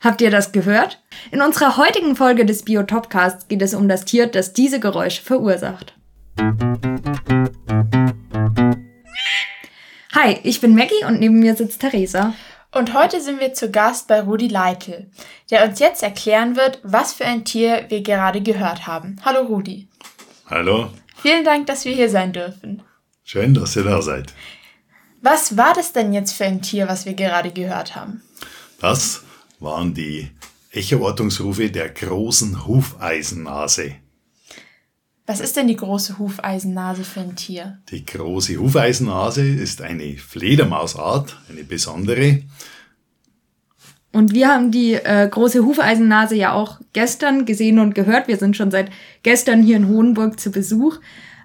Habt ihr das gehört? In unserer heutigen Folge des Biotopcasts geht es um das Tier, das diese Geräusche verursacht. Hi, ich bin Maggie und neben mir sitzt Theresa. Und heute sind wir zu Gast bei Rudi Leitl, der uns jetzt erklären wird, was für ein Tier wir gerade gehört haben. Hallo Rudi. Hallo. Vielen Dank, dass wir hier sein dürfen. Schön, dass ihr da seid. Was war das denn jetzt für ein Tier, was wir gerade gehört haben? Das waren die Echoortungsrufe der großen Hufeisennase. Was ist denn die große Hufeisennase für ein Tier? Die große Hufeisennase ist eine Fledermausart, eine besondere. Und wir haben die äh, große Hufeisennase ja auch gestern gesehen und gehört. Wir sind schon seit gestern hier in Hohenburg zu Besuch.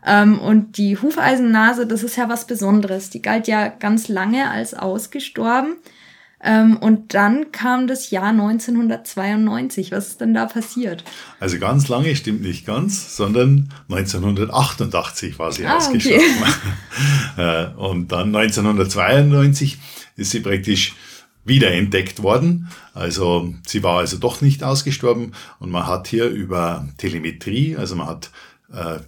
Ähm, und die Hufeisennase, das ist ja was Besonderes. Die galt ja ganz lange als ausgestorben. Ähm, und dann kam das Jahr 1992. Was ist denn da passiert? Also ganz lange stimmt nicht ganz, sondern 1988 war sie ah, ausgestorben. Okay. Äh, und dann 1992 ist sie praktisch wiederentdeckt worden. Also sie war also doch nicht ausgestorben und man hat hier über Telemetrie, also man hat äh,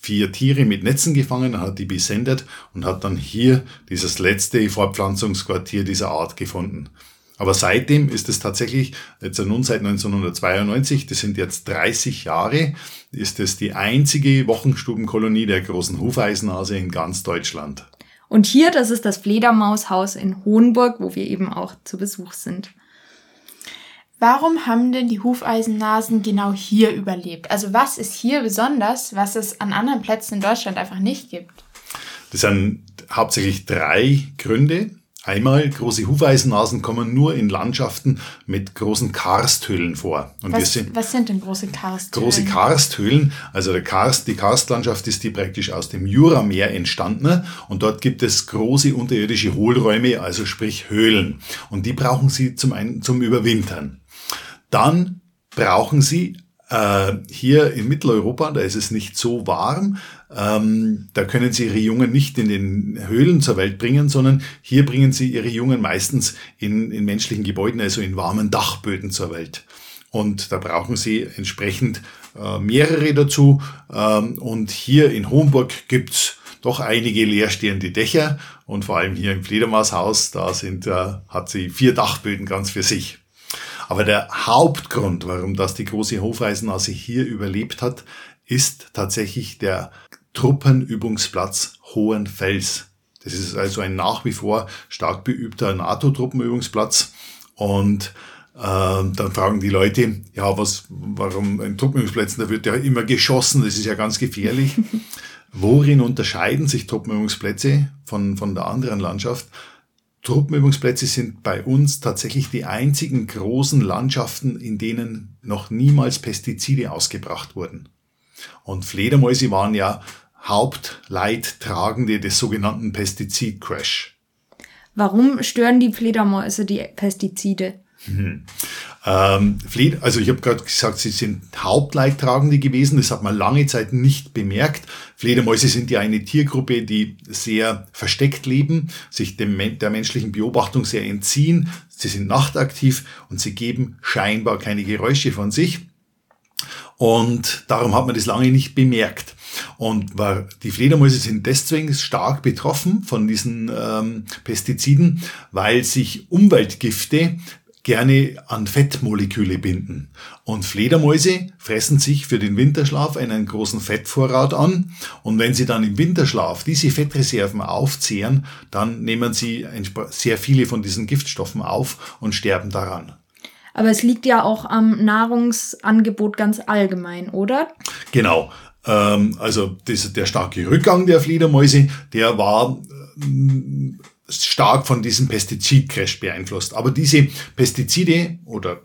vier Tiere mit Netzen gefangen, hat die besendet und hat dann hier dieses letzte Fortpflanzungsquartier dieser Art gefunden. Aber seitdem ist es tatsächlich, jetzt nun seit 1992, das sind jetzt 30 Jahre, ist es die einzige Wochenstubenkolonie der großen Hufeisennase in ganz Deutschland. Und hier, das ist das Fledermaushaus in Hohenburg, wo wir eben auch zu Besuch sind. Warum haben denn die Hufeisennasen genau hier überlebt? Also was ist hier besonders, was es an anderen Plätzen in Deutschland einfach nicht gibt? Das sind hauptsächlich drei Gründe. Einmal, große Hufeisennasen kommen nur in Landschaften mit großen Karsthöhlen vor. Und was, sind, was sind denn große Karsthöhlen? Große Karsthöhlen, also der Karst, die Karstlandschaft ist die praktisch aus dem Jurameer entstanden und dort gibt es große unterirdische Hohlräume, also sprich Höhlen. Und die brauchen sie zum, einen, zum Überwintern. Dann brauchen Sie äh, hier in Mitteleuropa, da ist es nicht so warm, ähm, da können Sie Ihre Jungen nicht in den Höhlen zur Welt bringen, sondern hier bringen Sie Ihre Jungen meistens in, in menschlichen Gebäuden, also in warmen Dachböden zur Welt. Und da brauchen Sie entsprechend äh, mehrere dazu. Ähm, und hier in Homburg gibt's doch einige leerstehende Dächer und vor allem hier im Fledermaushaus, da sind, äh, hat sie vier Dachböden ganz für sich. Aber der Hauptgrund, warum das die große Hofeisennase hier überlebt hat, ist tatsächlich der Truppenübungsplatz Hohenfels. Das ist also ein nach wie vor stark beübter NATO-Truppenübungsplatz. Und äh, dann fragen die Leute, ja, was, warum in Truppenübungsplätzen, da wird ja immer geschossen, das ist ja ganz gefährlich. Worin unterscheiden sich Truppenübungsplätze von, von der anderen Landschaft? Truppenübungsplätze sind bei uns tatsächlich die einzigen großen Landschaften, in denen noch niemals Pestizide ausgebracht wurden. Und Fledermäuse waren ja Hauptleidtragende des sogenannten Pestizid-Crash. Warum stören die Fledermäuse die Pestizide? Mhm. Ähm, also ich habe gerade gesagt, sie sind Hauptleidtragende gewesen. Das hat man lange Zeit nicht bemerkt. Fledermäuse sind ja eine Tiergruppe, die sehr versteckt leben, sich dem, der menschlichen Beobachtung sehr entziehen. Sie sind nachtaktiv und sie geben scheinbar keine Geräusche von sich. Und darum hat man das lange nicht bemerkt. Und die Fledermäuse sind deswegen stark betroffen von diesen ähm, Pestiziden, weil sich Umweltgifte gerne an Fettmoleküle binden. Und Fledermäuse fressen sich für den Winterschlaf einen großen Fettvorrat an. Und wenn sie dann im Winterschlaf diese Fettreserven aufzehren, dann nehmen sie sehr viele von diesen Giftstoffen auf und sterben daran. Aber es liegt ja auch am Nahrungsangebot ganz allgemein, oder? Genau. Ähm, also der starke Rückgang der Fledermäuse, der war stark von diesem Pestizidcrash beeinflusst. Aber diese Pestizide oder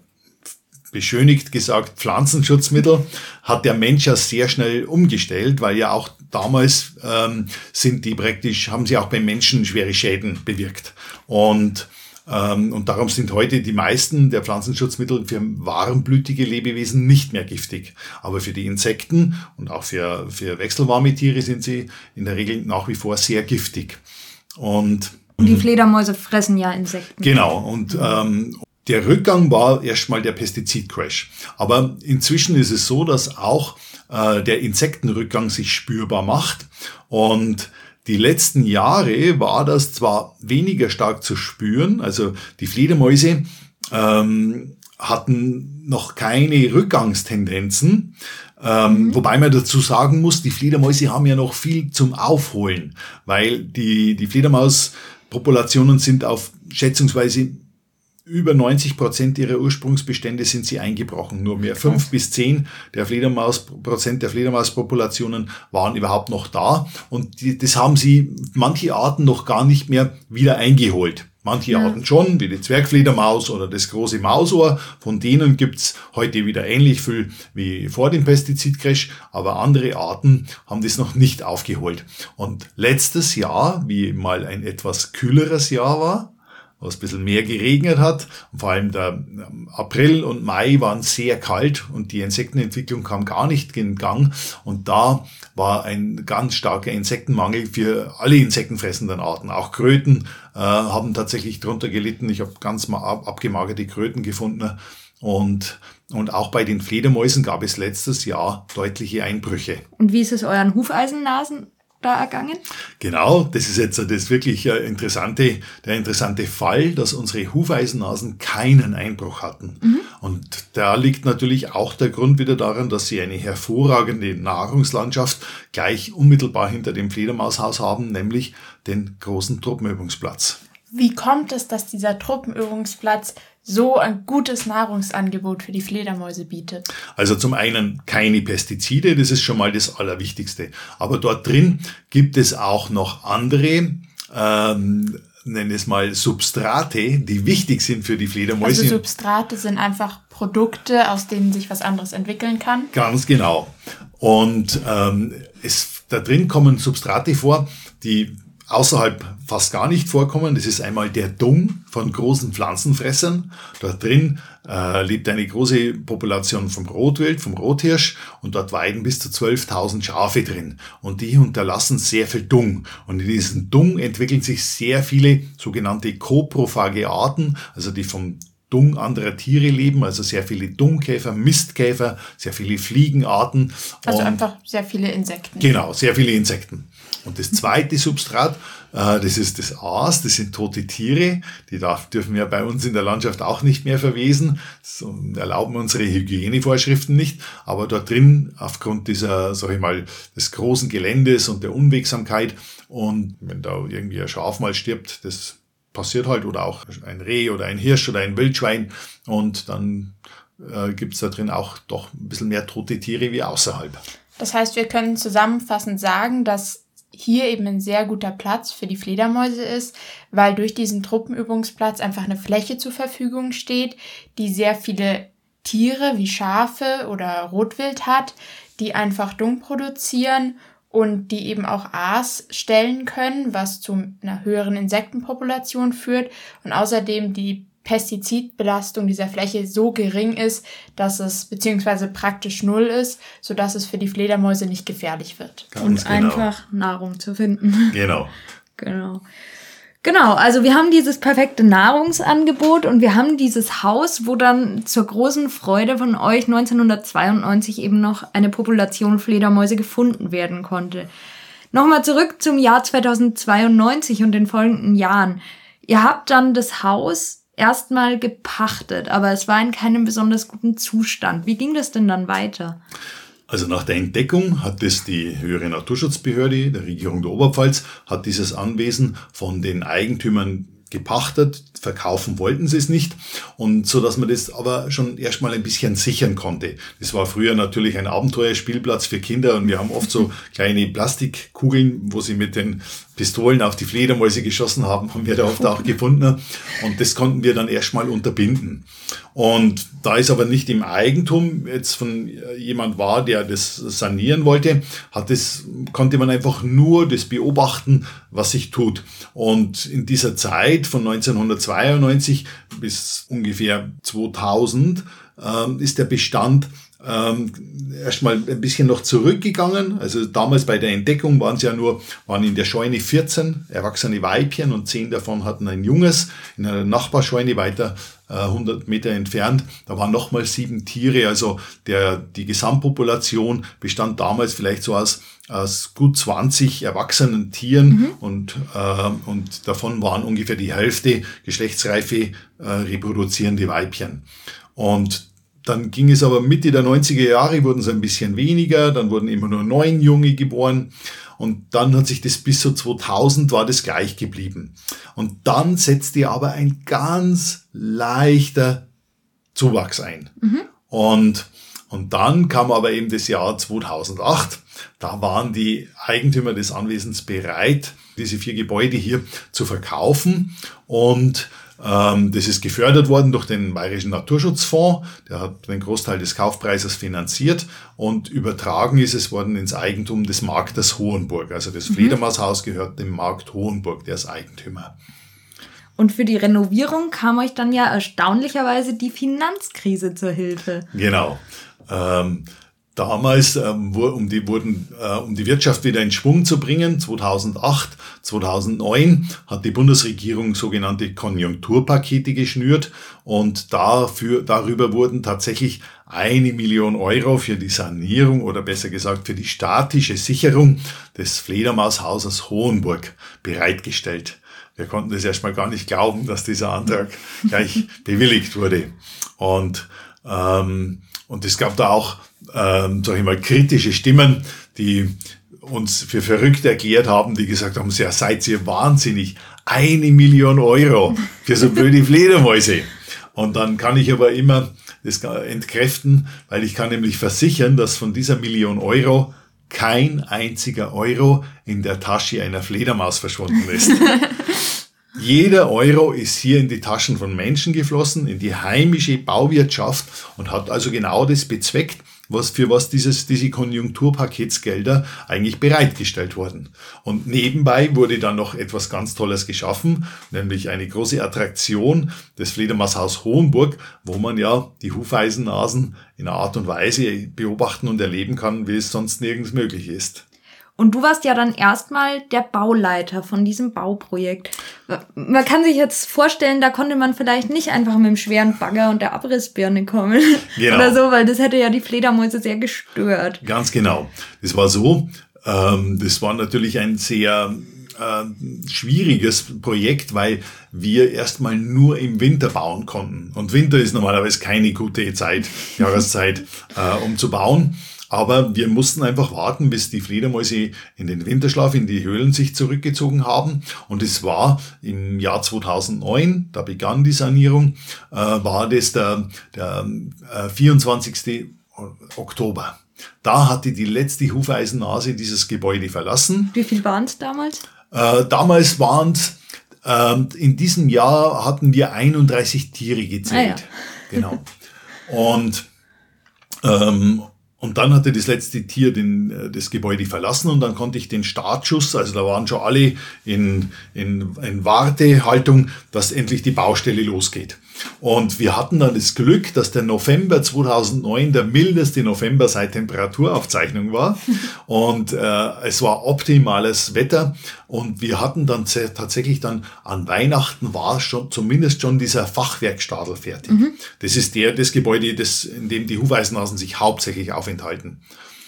beschönigt gesagt Pflanzenschutzmittel hat der Mensch ja sehr schnell umgestellt, weil ja auch damals ähm, sind die praktisch, haben sie auch beim Menschen schwere Schäden bewirkt. Und ähm, und darum sind heute die meisten der Pflanzenschutzmittel für warmblütige Lebewesen nicht mehr giftig. Aber für die Insekten und auch für, für wechselwarme Tiere sind sie in der Regel nach wie vor sehr giftig. Und Und die Fledermäuse fressen ja Insekten. Genau. Und ähm, der Rückgang war erstmal der Pestizidcrash. Aber inzwischen ist es so, dass auch äh, der Insektenrückgang sich spürbar macht. Und die letzten Jahre war das zwar weniger stark zu spüren, also die Fledermäuse ähm, hatten noch keine Rückgangstendenzen, ähm, mhm. Wobei man dazu sagen muss, die Fledermäuse haben ja noch viel zum Aufholen, weil die, die Fledermauspopulationen sind auf schätzungsweise über 90 Prozent ihrer Ursprungsbestände sind sie eingebrochen. Nur mehr fünf bis zehn der Fledermaus, Prozent der Fledermauspopulationen waren überhaupt noch da. Und die, das haben sie manche Arten noch gar nicht mehr wieder eingeholt. Manche. Arten schon, wie die Zwergfledermaus oder das große Mausohr. Von denen gibt's heute wieder ähnlich viel wie vor dem Pestizidcrash, aber andere Arten haben das noch nicht aufgeholt. Und letztes Jahr, wie mal ein etwas kühleres Jahr war, was ein bisschen mehr geregnet hat. Und vor allem der ähm, April und Mai waren sehr kalt und die Insektenentwicklung kam gar nicht in Gang. Und da war ein ganz starker Insektenmangel für alle insektenfressenden Arten. Auch Kröten äh, haben tatsächlich drunter gelitten. Ich habe ganz mal abgemagerte Kröten gefunden. Und, und auch bei den Fledermäusen gab es letztes Jahr deutliche Einbrüche. Und wie ist es euren Hufeisennasen da ergangen? Genau, das ist jetzt das wirklich äh, interessante, der interessante Fall, dass unsere Hufeisennasen keinen Einbruch hatten. Mhm. Und da liegt natürlich auch der Grund wieder daran, dass sie eine hervorragende Nahrungslandschaft gleich unmittelbar hinter dem Fledermaushaus haben, nämlich den großen Truppenübungsplatz. Wie kommt es, dass dieser Truppenübungsplatz so ein gutes Nahrungsangebot für die Fledermäuse bietet? Also zum einen keine Pestizide, das ist schon mal das Allerwichtigste. Aber dort drin gibt es auch noch andere, ähm, nennen es mal Substrate, die wichtig sind für die Fledermäuse. Also Substrate sind einfach Produkte, aus denen sich was anderes entwickeln kann? Ganz genau. Und ähm, es, da drin kommen Substrate vor, die außerhalb fast gar nicht vorkommen. Das ist einmal der Dung von großen Pflanzenfressern. Dort drin äh, lebt eine große Population vom Rotwild, vom Rothirsch und dort weiden bis zu 12.000 Schafe drin. Und die hinterlassen sehr viel Dung. Und in diesem Dung entwickeln sich sehr viele sogenannte koprophage Arten, also die vom Dung anderer Tiere leben, also sehr viele Dungkäfer, Mistkäfer, sehr viele Fliegenarten. Also einfach sehr viele Insekten. Genau, sehr viele Insekten. Und das zweite Substrat, äh, das ist das Aas, das sind tote Tiere, die dürfen wir bei uns in der Landschaft auch nicht mehr verwesen, das erlauben unsere Hygienevorschriften nicht, aber dort drin, aufgrund dieser, sag ich mal, des großen Geländes und der Unwegsamkeit und wenn da irgendwie ein Schaf mal stirbt, das passiert halt, oder auch ein Reh oder ein Hirsch oder ein Wildschwein und dann äh, gibt's da drin auch doch ein bisschen mehr tote Tiere wie außerhalb. Das heißt, wir können zusammenfassend sagen, dass hier eben ein sehr guter Platz für die Fledermäuse ist, weil durch diesen Truppenübungsplatz einfach eine Fläche zur Verfügung steht, die sehr viele Tiere wie Schafe oder Rotwild hat, die einfach Dung produzieren und die eben auch Aas stellen können, was zu einer höheren Insektenpopulation führt. Und außerdem die Pestizidbelastung dieser Fläche so gering ist, dass es beziehungsweise praktisch null ist, so dass es für die Fledermäuse nicht gefährlich wird. Ganz und genau. einfach Nahrung zu finden. Genau. genau. Genau, also wir haben dieses perfekte Nahrungsangebot und wir haben dieses Haus, wo dann zur großen Freude von euch 1992 eben noch eine Population Fledermäuse gefunden werden konnte. Nochmal zurück zum Jahr 2092 und den folgenden Jahren. Ihr habt dann das Haus erstmal gepachtet, aber es war in keinem besonders guten Zustand. Wie ging das denn dann weiter? Also nach der Entdeckung hat es die höhere Naturschutzbehörde der Regierung der Oberpfalz, hat dieses Anwesen von den Eigentümern gepachtet, verkaufen wollten sie es nicht und so dass man das aber schon erstmal ein bisschen sichern konnte. Das war früher natürlich ein Abenteuerspielplatz für Kinder und wir haben oft so kleine Plastikkugeln, wo sie mit den Pistolen auf die Fledermäuse geschossen haben, haben wir da oft auch gefunden. Und das konnten wir dann erstmal unterbinden. Und da es aber nicht im Eigentum jetzt von jemand war, der das sanieren wollte, hat das, konnte man einfach nur das beobachten, was sich tut. Und in dieser Zeit von 1992 bis ungefähr 2000 äh, ist der Bestand ähm, erstmal ein bisschen noch zurückgegangen. Also damals bei der Entdeckung waren es ja nur, waren in der Scheune 14 erwachsene Weibchen und 10 davon hatten ein Junges. In einer Nachbarscheune weiter äh, 100 Meter entfernt, da waren nochmal sieben Tiere. Also der, die Gesamtpopulation bestand damals vielleicht so aus aus gut 20 erwachsenen Tieren mhm. und, äh, und davon waren ungefähr die Hälfte geschlechtsreife äh, reproduzierende Weibchen. Und dann ging es aber Mitte der 90er Jahre, wurden es ein bisschen weniger, dann wurden immer nur neun Junge geboren und dann hat sich das bis so 2000 war das gleich geblieben. Und dann setzte aber ein ganz leichter Zuwachs ein. Mhm. Und, und dann kam aber eben das Jahr 2008. Da waren die Eigentümer des Anwesens bereit, diese vier Gebäude hier zu verkaufen und das ist gefördert worden durch den Bayerischen Naturschutzfonds. Der hat den Großteil des Kaufpreises finanziert und übertragen ist es worden ins Eigentum des Marktes Hohenburg. Also das mhm. Fledermaushaus gehört dem Markt Hohenburg, der ist Eigentümer. Und für die Renovierung kam euch dann ja erstaunlicherweise die Finanzkrise zur Hilfe. Genau. Ähm, damals, ähm, um, die, wurden, äh, um die Wirtschaft wieder in Schwung zu bringen, 2008, 2009 hat die Bundesregierung sogenannte Konjunkturpakete geschnürt und dafür, darüber wurden tatsächlich eine Million Euro für die Sanierung oder besser gesagt für die statische Sicherung des Fledermaushauses Hohenburg bereitgestellt. Wir konnten das erstmal gar nicht glauben, dass dieser Antrag gleich bewilligt wurde. Und, ähm, und es gab da auch ähm, sag ich mal, kritische Stimmen, die uns für verrückt erklärt haben, die gesagt haben, ja, seid ihr wahnsinnig, eine Million Euro für so blöde Fledermäuse. Und dann kann ich aber immer das entkräften, weil ich kann nämlich versichern, dass von dieser Million Euro kein einziger Euro in der Tasche einer Fledermaus verschwunden ist. Jeder Euro ist hier in die Taschen von Menschen geflossen, in die heimische Bauwirtschaft und hat also genau das bezweckt, was für was dieses, diese Konjunkturpaketsgelder eigentlich bereitgestellt wurden. Und nebenbei wurde dann noch etwas ganz Tolles geschaffen, nämlich eine große Attraktion des Fledermaushaus Hohenburg, wo man ja die Hufeisennasen in einer Art und Weise beobachten und erleben kann, wie es sonst nirgends möglich ist. Und du warst ja dann erstmal der Bauleiter von diesem Bauprojekt. Man kann sich jetzt vorstellen, da konnte man vielleicht nicht einfach mit dem schweren Bagger und der Abrissbirne kommen. Genau. Oder so, weil das hätte ja die Fledermäuse sehr gestört. Ganz genau. Das war so. Ähm, das war natürlich ein sehr äh, schwieriges Projekt, weil wir erstmal nur im Winter bauen konnten. Und Winter ist normalerweise keine gute Zeit, Jahreszeit, äh, um zu bauen. Aber wir mussten einfach warten, bis die Fledermäuse in den Winterschlaf, in die Höhlen sich zurückgezogen haben. Und es war im Jahr 2009, da begann die Sanierung, äh, war das der, der äh, 24. Oktober. Da hatte die letzte Hufeisennase dieses Gebäude verlassen. Wie viel waren es damals? Äh, damals waren es, äh, in diesem Jahr hatten wir 31 Tiere gezählt. Ah, ja. Genau. Und ähm, und dann hatte das letzte Tier den, äh, das Gebäude verlassen und dann konnte ich den Startschuss, also da waren schon alle in, in, in Wartehaltung, dass endlich die Baustelle losgeht. Und wir hatten dann das Glück, dass der November 2009 der mildeste November seit Temperaturaufzeichnung war. Und äh, es war optimales Wetter. Und wir hatten dann tatsächlich dann an Weihnachten war schon zumindest schon dieser Fachwerkstadel fertig. Mhm. Das ist der, das Gebäude, das, in dem die Hufeisenhasen sich hauptsächlich aufenthalten,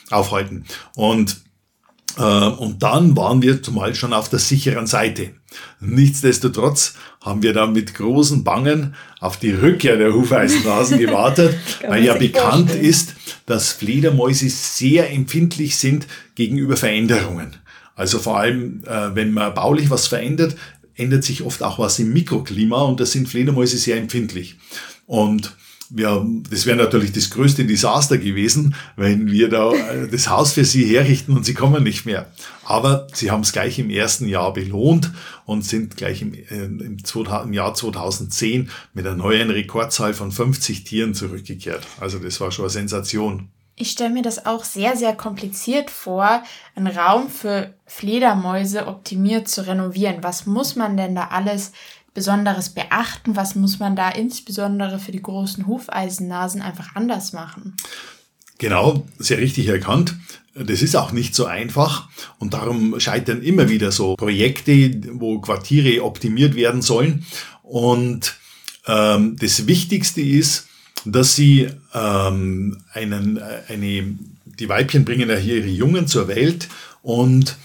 aufhalten. Und und dann waren wir zumal schon auf der sicheren Seite. Nichtsdestotrotz haben wir dann mit großen Bangen auf die Rückkehr der Hufeisennasen gewartet, weil ja bekannt vorstellen. ist, dass Fledermäuse sehr empfindlich sind gegenüber Veränderungen. Also vor allem, äh, wenn man baulich was verändert, ändert sich oft auch was im Mikroklima und da sind Fledermäuse sehr empfindlich. Und ja, das wäre natürlich das größte Desaster gewesen, wenn wir da äh, das Haus für sie herrichten und sie kommen nicht mehr. Aber sie haben es gleich im ersten Jahr belohnt und sind gleich im, äh, im, im Jahr 2010 mit einer neuen Rekordzahl von 50 Tieren zurückgekehrt. Also das war schon eine Sensation. Ich stelle mir das auch sehr, sehr kompliziert vor, einen Raum für Fledermäuse optimiert zu renovieren. Was muss man denn da alles Besonderes beachten? Was muss man da insbesondere für die großen Hufeisennasen einfach anders machen? Genau, sehr richtig erkannt. Das ist auch nicht so einfach und darum scheitern immer wieder so Projekte, wo Quartiere optimiert werden sollen. Und ähm, das Wichtigste ist, dass sie ähm, einen, äh, eine, die Weibchen bringen ja hier ihre Jungen zur Welt und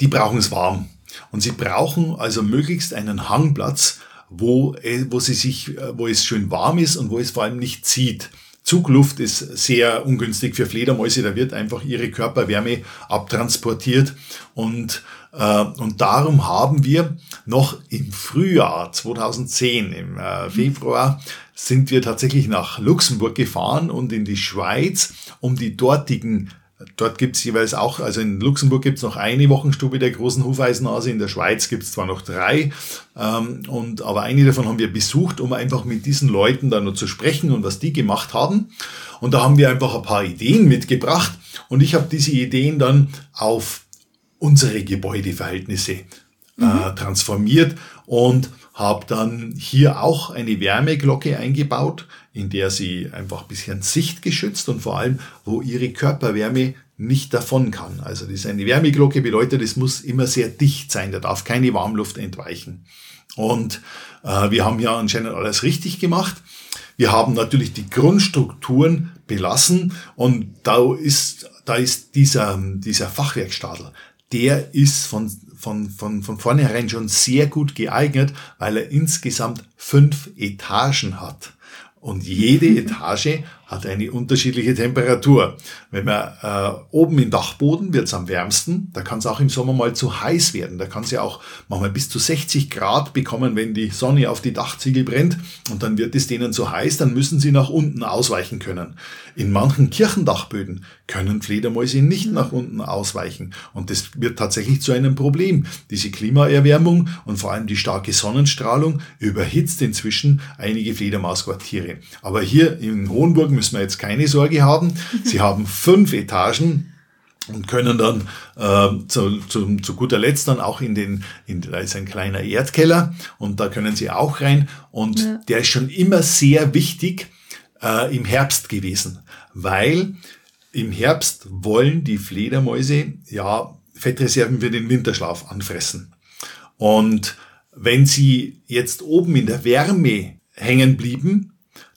die brauchen es warm. Und sie brauchen also möglichst einen Hangplatz, wo, äh, wo, sie sich, äh, wo es schön warm ist und wo es vor allem nicht zieht. Zugluft ist sehr ungünstig für Fledermäuse, da wird einfach ihre Körperwärme abtransportiert und, äh, und darum haben wir noch im Frühjahr 2010, im äh, Februar, sind wir tatsächlich nach Luxemburg gefahren und in die Schweiz, um die dortigen Dort gibt's jeweils auch, also in Luxemburg gibt's noch eine Wochenstube der großen Hufeisennase, in der Schweiz gibt's zwar noch drei, ähm, und, aber eine davon haben wir besucht, um einfach mit diesen Leuten dann noch zu sprechen und was die gemacht haben. Und da haben wir einfach ein paar Ideen mitgebracht und ich habe diese Ideen dann auf unsere Gebäudeverhältnisse äh, mhm. transformiert und habe dann hier auch eine Wärmeglocke eingebaut, in der sie einfach ein bisschen sichtgeschützt und vor allem, wo ihre Körperwärme nicht davon kann. Also das ist eine Wärmeglocke bedeutet, es muss immer sehr dicht sein, da darf keine Warmluft entweichen. Und äh, wir haben ja anscheinend alles richtig gemacht. Wir haben natürlich die Grundstrukturen belassen und da ist, da ist dieser, dieser Fachwerkstadel, der ist von von, von, von vornherein schon sehr gut geeignet, weil er insgesamt fünf Etagen hat. Und jede Etage hat eine unterschiedliche Temperatur. Wenn man äh, oben im Dachboden wird es am wärmsten, da kann es auch im Sommer mal zu heiß werden. Da kann es ja auch manchmal bis zu 60 Grad bekommen, wenn die Sonne auf die Dachziegel brennt und dann wird es denen zu heiß, dann müssen sie nach unten ausweichen können. In manchen Kirchendachböden können Fledermäuse nicht nach unten ausweichen und das wird tatsächlich zu einem Problem. Diese Klimaerwärmung und vor allem die starke Sonnenstrahlung überhitzt inzwischen einige Fledermausquartiere. Aber hier in Hohenburg müssen wir jetzt keine Sorge haben. Sie haben fünf Etagen und können dann äh, zu, zu, zu guter Letzt dann auch in den, in, da ist ein kleiner Erdkeller und da können Sie auch rein und ja. der ist schon immer sehr wichtig äh, im Herbst gewesen, weil im Herbst wollen die Fledermäuse ja Fettreserven für den Winterschlaf anfressen. Und wenn sie jetzt oben in der Wärme hängen blieben,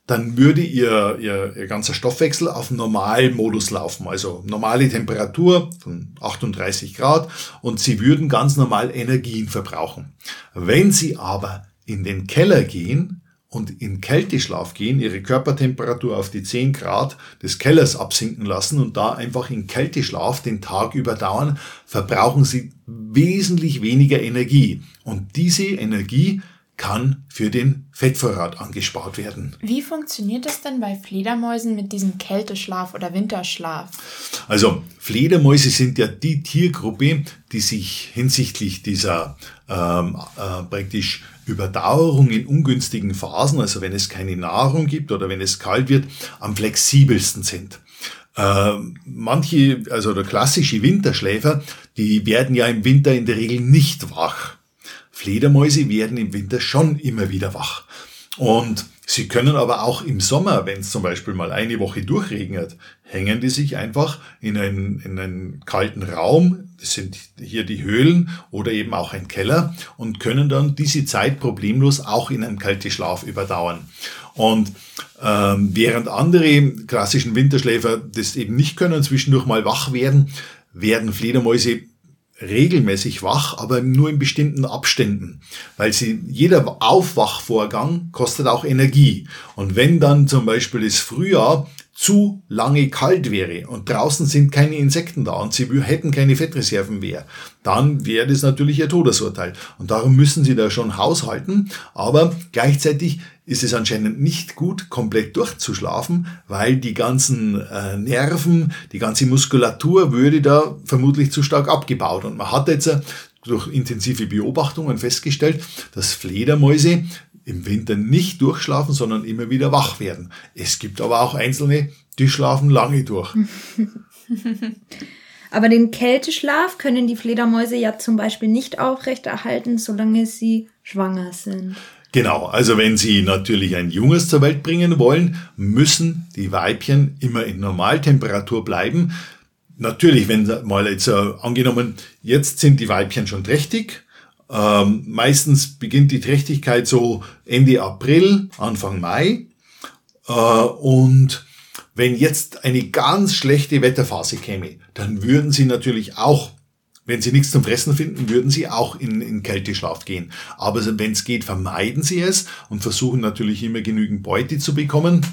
dann würde ihr, ihr, ihr ganzer Stoffwechsel auf Normalmodus laufen, also normale Temperatur von 38 Grad und sie würden ganz normal Energien verbrauchen. Wenn sie aber in den Keller gehen und in Kälteschlaf gehen, ihre Körpertemperatur auf die 10 Grad des Kellers absinken lassen und da einfach in Kälteschlaf den Tag überdauern, verbrauchen sie wesentlich weniger Energie. Und diese Energie kann für den Fettvorrat angespart werden. Wie funktioniert das denn bei Fledermäusen mit diesem Kälteschlaf oder Winterschlaf? Also Fledermäuse sind ja die Tiergruppe, die sich hinsichtlich dieser ähm, äh, praktisch Überdauerung in ungünstigen Phasen, also wenn es keine Nahrung gibt oder wenn es kalt wird, am flexibelsten sind. Äh, manche, also der klassische Winterschläfer, die werden ja im Winter in der Regel nicht wach. Fledermäuse werden im Winter schon immer wieder wach. Und sie können aber auch im Sommer, wenn es zum Beispiel mal eine Woche durchregnet, hängen die sich einfach in einen, in einen kalten Raum, das sind hier die Höhlen oder eben auch ein Keller und können dann diese Zeit problemlos auch in einem kalten Schlaf überdauern. Und ähm, während andere klassischen Winterschläfer das eben nicht können, zwischendurch mal wach werden, werden Fledermäuse regelmäßig wach, aber nur in bestimmten Abständen, weil sie, jeder Aufwachvorgang kostet auch Energie. Und wenn dann zum Beispiel das Frühjahr zu lange kalt wäre und draußen sind keine Insekten da und sie hätten keine Fettreserven mehr, dann wäre das natürlich ihr Todesurteil. Und darum müssen sie da schon haushalten. Aber gleichzeitig ist es anscheinend nicht gut, komplett durchzuschlafen, weil die ganzen äh, Nerven, die ganze Muskulatur würde da vermutlich zu stark abgebaut. Und man hat jetzt äh, durch intensive Beobachtungen festgestellt, dass Fledermäuse im Winter nicht durchschlafen, sondern immer wieder wach werden. Es gibt aber auch Einzelne, die schlafen lange durch. aber den Kälteschlaf können die Fledermäuse ja zum Beispiel nicht aufrechterhalten, solange sie schwanger sind. Genau, also wenn Sie natürlich ein Junges zur Welt bringen wollen, müssen die Weibchen immer in Normaltemperatur bleiben. Natürlich, wenn mal jetzt äh, angenommen, jetzt sind die Weibchen schon trächtig. Ähm, meistens beginnt die Trächtigkeit so Ende April, Anfang Mai. Äh, und wenn jetzt eine ganz schlechte Wetterphase käme, dann würden sie natürlich auch wenn sie nichts zum Fressen finden, würden sie auch in, in Kälteschlaf gehen. Aber wenn es geht, vermeiden sie es und versuchen natürlich immer genügend Beute zu bekommen.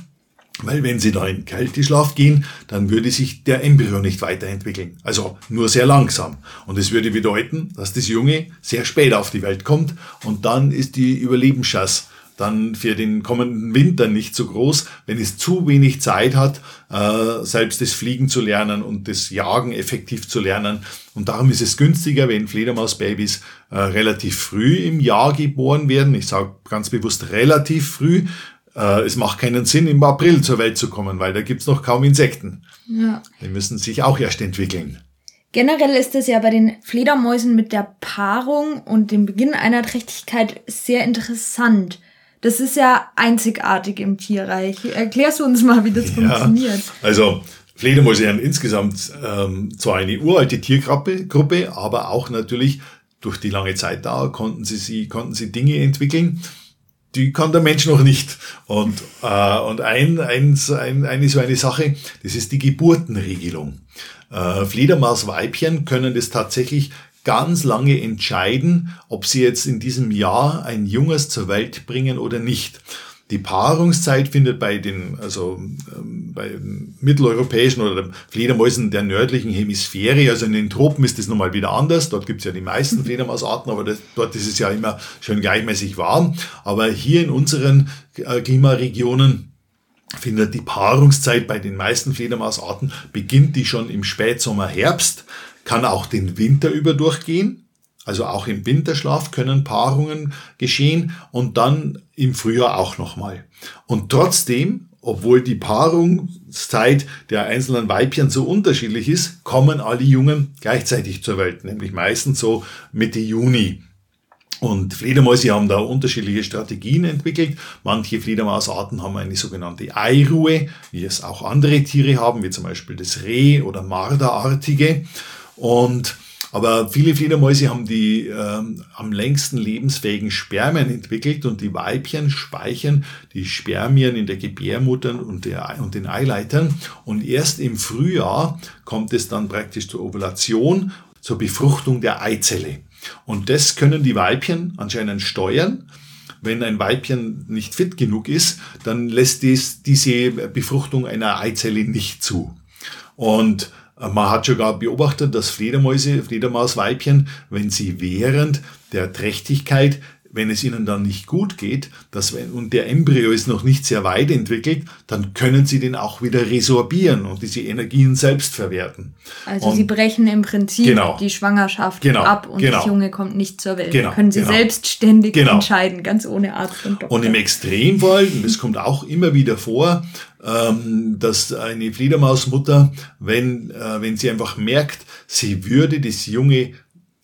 Weil wenn sie da in Kälteschlaf gehen, dann würde sich der Embryo nicht weiterentwickeln. Also nur sehr langsam. Und es würde bedeuten, dass das Junge sehr spät auf die Welt kommt und dann ist die Überlebenschance dann für den kommenden Winter nicht so groß, wenn es zu wenig Zeit hat, äh, selbst das Fliegen zu lernen und das Jagen effektiv zu lernen. Und darum ist es günstiger, wenn Fledermausbabys äh, relativ früh im Jahr geboren werden. Ich sage ganz bewusst relativ früh. Äh, es macht keinen Sinn, im April zur Welt zu kommen, weil da gibt's noch kaum Insekten. Ja. Die müssen sich auch erst entwickeln. Generell ist es ja bei den Fledermäusen mit der Paarung und dem Beginn einer Trächtigkeit sehr interessant. Das ist ja einzigartig im Tierreich. Erklärst du uns mal, wie das ja, funktioniert? Also Fledermäuse haben insgesamt ähm, zwar eine uralte Tiergruppe, Gruppe, aber auch natürlich durch die lange Zeitdauer konnten sie, sie, konnten sie Dinge entwickeln, die kann der Mensch noch nicht. Und, äh, und ein, ein, ein, eine so eine Sache, das ist die Geburtenregelung. Äh, Fledermausweibchen können das tatsächlich ganz lange entscheiden, ob sie jetzt in diesem Jahr ein Junges zur Welt bringen oder nicht. Die Paarungszeit findet bei den, also ähm, bei mitteleuropäischen oder Fledermäusen der nördlichen Hemisphäre, also in den Tropen ist das nochmal wieder anders. Dort gibt es ja die meisten Fledermausarten, aber das, dort ist es ja immer schön gleichmäßig warm. Aber hier in unseren äh, Klimaregionen findet die Paarungszeit bei den meisten Fledermausarten, beginnt die schon im Spätsommer, Herbst kann auch den Winter über durchgehen. Also auch im Winterschlaf können Paarungen geschehen und dann im Frühjahr auch nochmal. Und trotzdem, obwohl die Paarungszeit der einzelnen Weibchen so unterschiedlich ist, kommen alle Jungen gleichzeitig zur Welt, nämlich meistens so Mitte Juni. Und Fledermäuse haben da unterschiedliche Strategien entwickelt. Manche Fledermausarten haben eine sogenannte Eiruhe, wie es auch andere Tiere haben, wie zum Beispiel das Reh oder Marderartige. Und aber viele Fledermäuse haben die ähm, am längsten lebensfähigen Spermien entwickelt und die Weibchen speichern die Spermien in der Gebärmutter und, der, und den Eileitern. Und erst im Frühjahr kommt es dann praktisch zur Ovulation, zur Befruchtung der Eizelle. Und das können die Weibchen anscheinend steuern. Wenn ein Weibchen nicht fit genug ist, dann lässt dies, diese Befruchtung einer Eizelle nicht zu. Und man hat schon gar beobachtet, dass Fledermäuse, Fledermausweibchen, wenn sie während der Trächtigkeit wenn es ihnen dann nicht gut geht, dass und der Embryo ist noch nicht sehr weit entwickelt, dann können sie den auch wieder resorbieren und diese Energien selbst verwerten. Also und sie brechen im Prinzip genau, die Schwangerschaft genau, ab und genau, das Junge kommt nicht zur Welt. Genau, können sie genau. selbstständig genau. entscheiden, ganz ohne Arzt und Doktor. Und im Extremfall, und das kommt auch immer wieder vor, ähm, dass eine Fledermausmutter, wenn, äh, wenn sie einfach merkt, sie würde das Junge,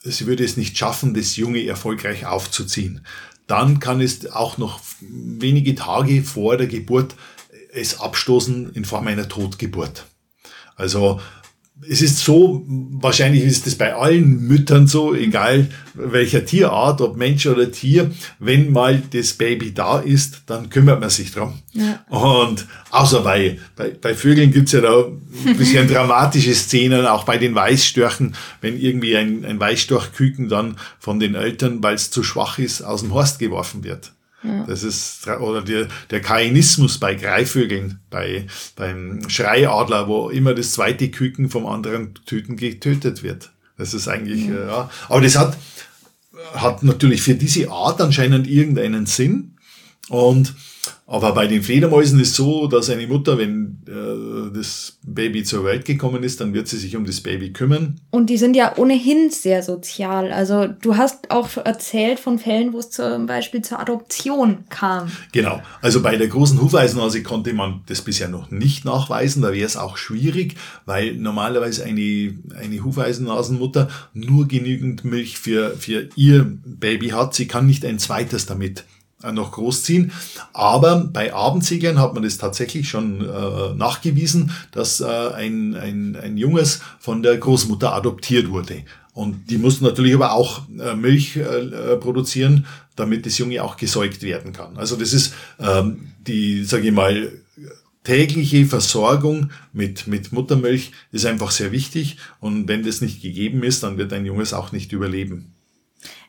sie würde es nicht schaffen, das Junge erfolgreich aufzuziehen, dann kann es auch noch wenige Tage vor der Geburt es abstoßen in Form einer Totgeburt. Also es ist so, wahrscheinlich ist es bei allen Müttern so, egal welcher Tierart, ob Mensch oder Tier, wenn mal das Baby da ist, dann kümmert man sich drum. Ja. Und außer bei, bei, bei Vögeln gibt's ja da ein bisschen dramatische Szenen, auch bei den Weißstörchen, wenn irgendwie ein, ein Weißstorchküken dann von den Eltern, weil es zu schwach ist, aus dem Horst geworfen wird. Ja. Das ist, oder der, der Kainismus bei Greifvögeln, bei, beim Schreiadler, wo immer das zweite Küken vom anderen Tüten getötet wird. Das ist eigentlich, ja. ja. Aber das hat, hat natürlich für diese Art anscheinend irgendeinen Sinn. Und aber bei den Fledermäusen ist so, dass eine Mutter, wenn äh, das Baby zur Welt gekommen ist, dann wird sie sich um das Baby kümmern. Und die sind ja ohnehin sehr sozial. Also du hast auch erzählt von Fällen, wo es zum Beispiel zur Adoption kam. Genau. Also bei der großen Hufeisennase konnte man das bisher noch nicht nachweisen. Da wäre es auch schwierig, weil normalerweise eine, eine Hufeisennasenmutter nur genügend Milch für, für ihr Baby hat. Sie kann nicht ein zweites damit noch großziehen. Aber bei Abendseglern hat man das tatsächlich schon äh, nachgewiesen, dass äh, ein, ein, ein Junges von der Großmutter adoptiert wurde. Und die mussten natürlich aber auch äh, Milch äh, produzieren, damit das Junge auch gesäugt werden kann. Also das ist ähm, die, sage ich mal, tägliche Versorgung mit, mit Muttermilch ist einfach sehr wichtig. Und wenn das nicht gegeben ist, dann wird ein Junges auch nicht überleben.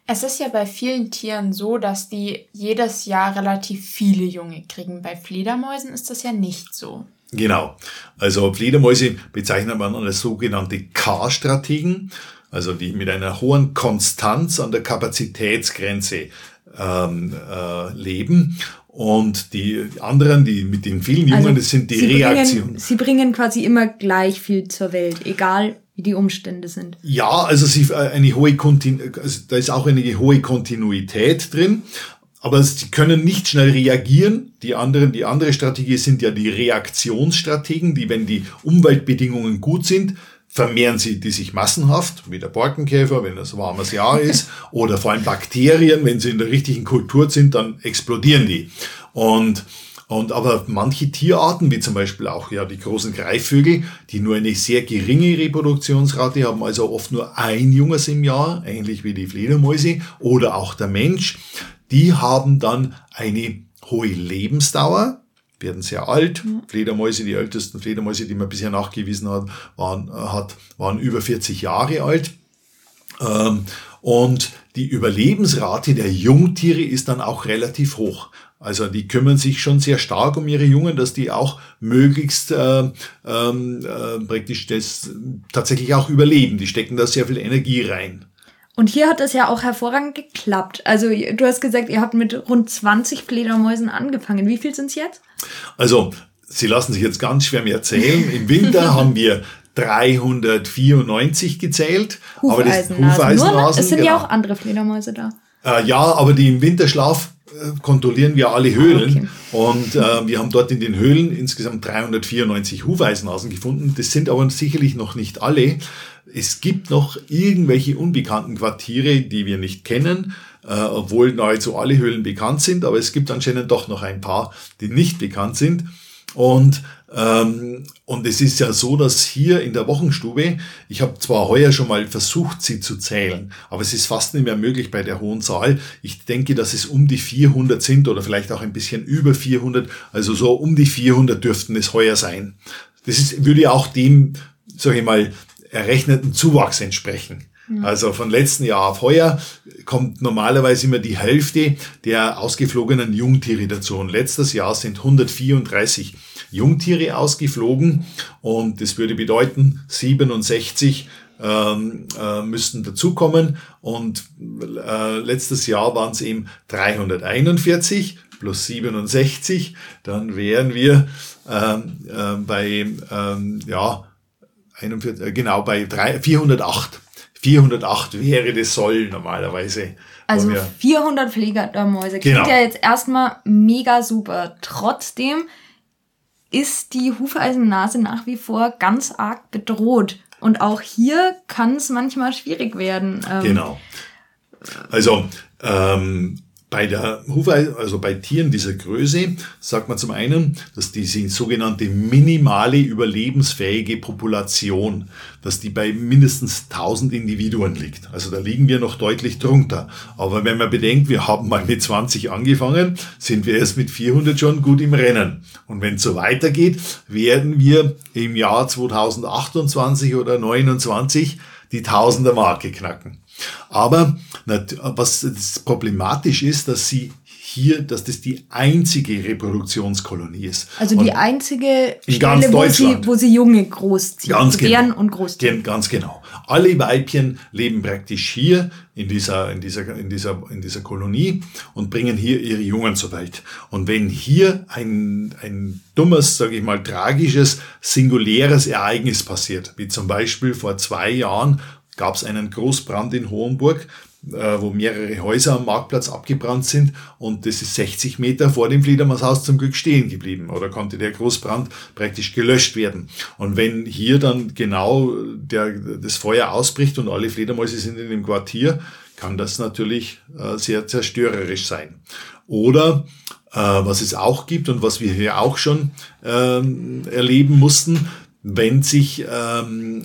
Es ist ja bei vielen Tieren so, dass die jedes Jahr relativ viele Junge kriegen. Bei Fledermäusen ist das ja nicht so. Genau. Also Fledermäuse bezeichnet man als sogenannte K-Strategen, also die mit einer hohen Konstanz an der Kapazitätsgrenze ähm, äh, leben. Und die anderen, die mit den vielen Jungen, also das sind die sie Reaktionen. Bringen, sie bringen quasi immer gleich viel zur Welt, egal wie die Umstände sind. Ja, also sie, äh, eine hohe Kontinu also da ist auch eine hohe Kontinuität drin. Aber sie können nicht schnell reagieren. Die anderen, die andere Strategie sind ja die Reaktionsstrategen, die, wenn die Umweltbedingungen gut sind, vermehren sie die sich massenhaft, wie der Borkenkäfer, wenn es warmes Jahr ist, oder vor allem Bakterien, wenn sie in der richtigen Kultur sind, dann explodieren die. Und und aber manche Tierarten, wie zum Beispiel auch ja die großen Greifvögel, die nur eine sehr geringe Reproduktionsrate haben, also oft nur ein Junges im Jahr, ähnlich wie die Fledermäuse oder auch der Mensch, die haben dann eine hohe Lebensdauer, werden sehr alt. Fledermäuse, die ältesten Fledermäuse, die man bisher nachgewiesen hat, waren, äh, hat, waren über 40 Jahre alt. Ähm, und die Überlebensrate der Jungtiere ist dann auch relativ hoch. Also die kümmern sich schon sehr stark um ihre Jungen, dass die auch möglichst äh, ähm, äh, praktisch das tatsächlich auch überleben. Die stecken da sehr viel Energie rein. Und hier hat es ja auch hervorragend geklappt. Also du hast gesagt, ihr habt mit rund 20 Fledermäusen angefangen. Wie viel sind es jetzt? Also, Sie lassen sich jetzt ganz schwer mehr zählen. Im Winter haben wir 394 gezählt. Aber das Hufeisennasen. Es sind genau. ja auch andere Fledermäuse da. Äh, ja, aber die im Winterschlaf kontrollieren wir alle Höhlen. Okay. Und äh, wir haben dort in den Höhlen insgesamt 394 Hufeisennasen gefunden. Das sind aber sicherlich noch nicht alle. Es gibt noch irgendwelche unbekannten Quartiere, die wir nicht kennen, äh, obwohl nahezu alle Höhlen bekannt sind, aber es gibt anscheinend doch noch ein paar, die nicht bekannt sind. Und, und es ist ja so, dass hier in der Wochenstube, ich habe zwar heuer schon mal versucht, sie zu zählen, aber es ist fast nicht mehr möglich bei der hohen Zahl. Ich denke, dass es um die 400 sind oder vielleicht auch ein bisschen über 400, also so um die 400 dürften es heuer sein. Das ist, würde auch dem, sage ich mal, errechneten Zuwachs entsprechen. Also von letzten Jahr auf heuer kommt normalerweise immer die Hälfte der ausgeflogenen Jungtiere dazu. Und letztes Jahr sind 134 Jungtiere ausgeflogen und das würde bedeuten, 67 ähm, äh, müssten dazukommen und äh, letztes Jahr waren es eben 341 plus 67, dann wären wir ähm, äh, bei ähm, ja 41, äh, genau, bei 3, 408. 408 wäre das Soll normalerweise. Also 400 Fledermäuse klingt genau. ja jetzt erstmal mega super. Trotzdem ist die Hufeisennase nach wie vor ganz arg bedroht. Und auch hier kann es manchmal schwierig werden. Ähm, genau. Also ähm, bei der Hufe, also bei Tieren dieser Größe, sagt man zum einen, dass diese sogenannte minimale überlebensfähige Population, dass die bei mindestens 1000 Individuen liegt. Also da liegen wir noch deutlich drunter. Aber wenn man bedenkt, wir haben mal mit 20 angefangen, sind wir erst mit 400 schon gut im Rennen. Und wenn es so weitergeht, werden wir im Jahr 2028 oder 2029 die Tausender Marke knacken. Aber was problematisch ist, dass sie hier, dass das die einzige Reproduktionskolonie ist. Also die und einzige Stelle, wo sie, wo sie Junge großziehen, ganz genau. und großziehen. Ganz genau. Alle Weibchen leben praktisch hier in dieser, in dieser, in dieser, in dieser Kolonie und bringen hier ihre Jungen zur Welt. Und wenn hier ein, ein dummes, sage ich mal, tragisches, singuläres Ereignis passiert, wie zum Beispiel vor zwei Jahren gab es einen Großbrand in Hohenburg, wo mehrere Häuser am Marktplatz abgebrannt sind und das ist 60 Meter vor dem Fledermaushaus zum Glück stehen geblieben oder konnte der Großbrand praktisch gelöscht werden. Und wenn hier dann genau der, das Feuer ausbricht und alle Fledermäuse sind in dem Quartier, kann das natürlich äh, sehr zerstörerisch sein. Oder äh, was es auch gibt und was wir hier auch schon ähm, erleben mussten, wenn sich ähm,